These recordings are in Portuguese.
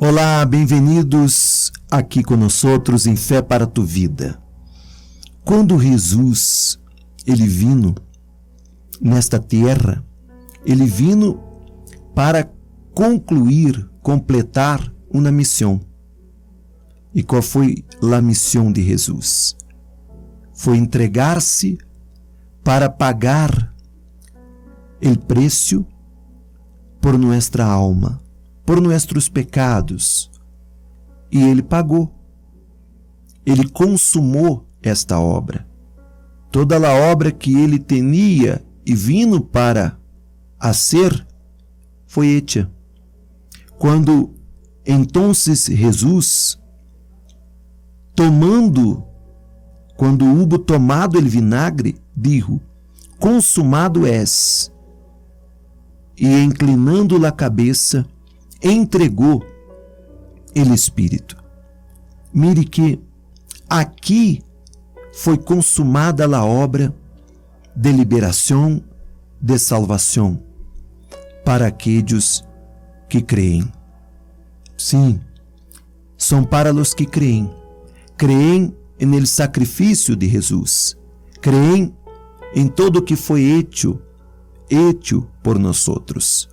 Olá, bem-vindos aqui conosco em Fé para tu Vida. Quando Jesus, ele vino nesta terra, ele vino para concluir, completar uma missão. E qual foi a missão de Jesus? Foi entregar-se para pagar o preço por nossa alma por nossos pecados. E ele pagou. Ele consumou esta obra. Toda a obra que ele tinha e vindo para a ser foi hecha. Quando então Jesus, tomando, quando hubo tomado el vinagre, dijo: Consumado és. E inclinando a cabeça, entregou ele Espírito. Mire que aqui foi consumada a obra de liberação, de salvação para aqueles que creem. Sim, são para os que creem. Creem no sacrifício de Jesus. Creem em todo o que foi hecho, hecho por nós outros.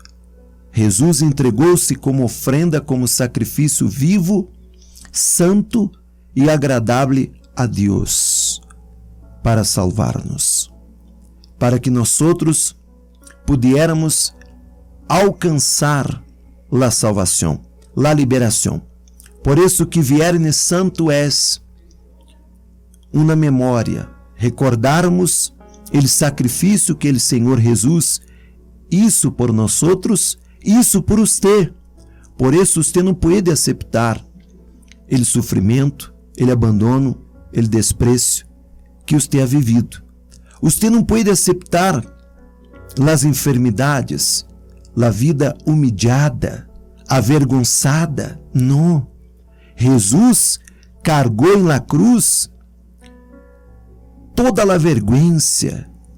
Jesus entregou-se como ofrenda, como sacrifício vivo, santo e agradável a Deus, para salvar-nos, para que nós outros pudiéramos alcançar a salvação, a liberação. Por isso que Viernes Santo é uma memória, recordarmos o sacrifício que o Senhor Jesus isso por nós outros isso por você. Por isso você não pode aceitar ele sofrimento, ele abandono, ele desprezo que você ha vivido. Você não pode aceitar as enfermidades, a vida humilhada, avergonçada. Não. Jesus cargou la cruz toda a vergonha,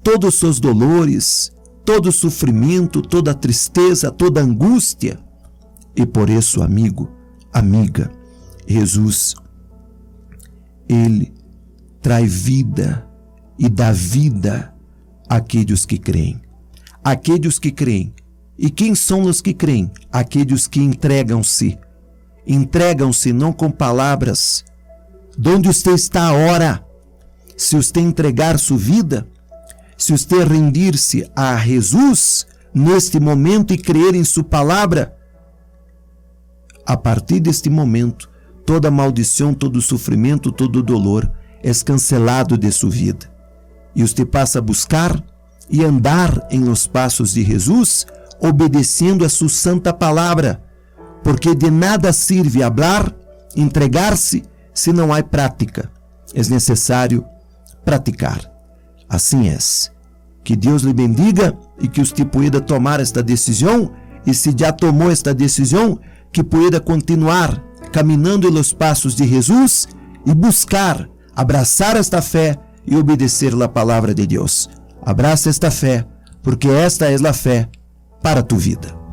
todos os seus dolores, todo sofrimento, toda tristeza, toda angústia. E por isso, amigo, amiga, Jesus, ele traz vida e dá vida àqueles que creem. Aqueles que creem. E quem são os que creem? Aqueles que entregam-se. Entregam-se não com palavras. Onde você está agora? Se você entregar sua vida, se você rendir-se a Jesus neste momento e crer em Sua palavra, a partir deste momento, toda maldição, todo sofrimento, todo dolor é cancelado de sua vida. E você passa a buscar e andar em los passos de Jesus, obedecendo a sua santa palavra, porque de nada serve hablar, entregar-se, se não há prática. É necessário praticar. Assim é. Que Deus lhe bendiga e que você pueda tomar esta decisão. E se já tomou esta decisão, que pueda continuar caminhando nos passos de Jesus e buscar abraçar esta fé e obedecer a palavra de Deus. Abraça esta fé, porque esta é a fé para tu vida.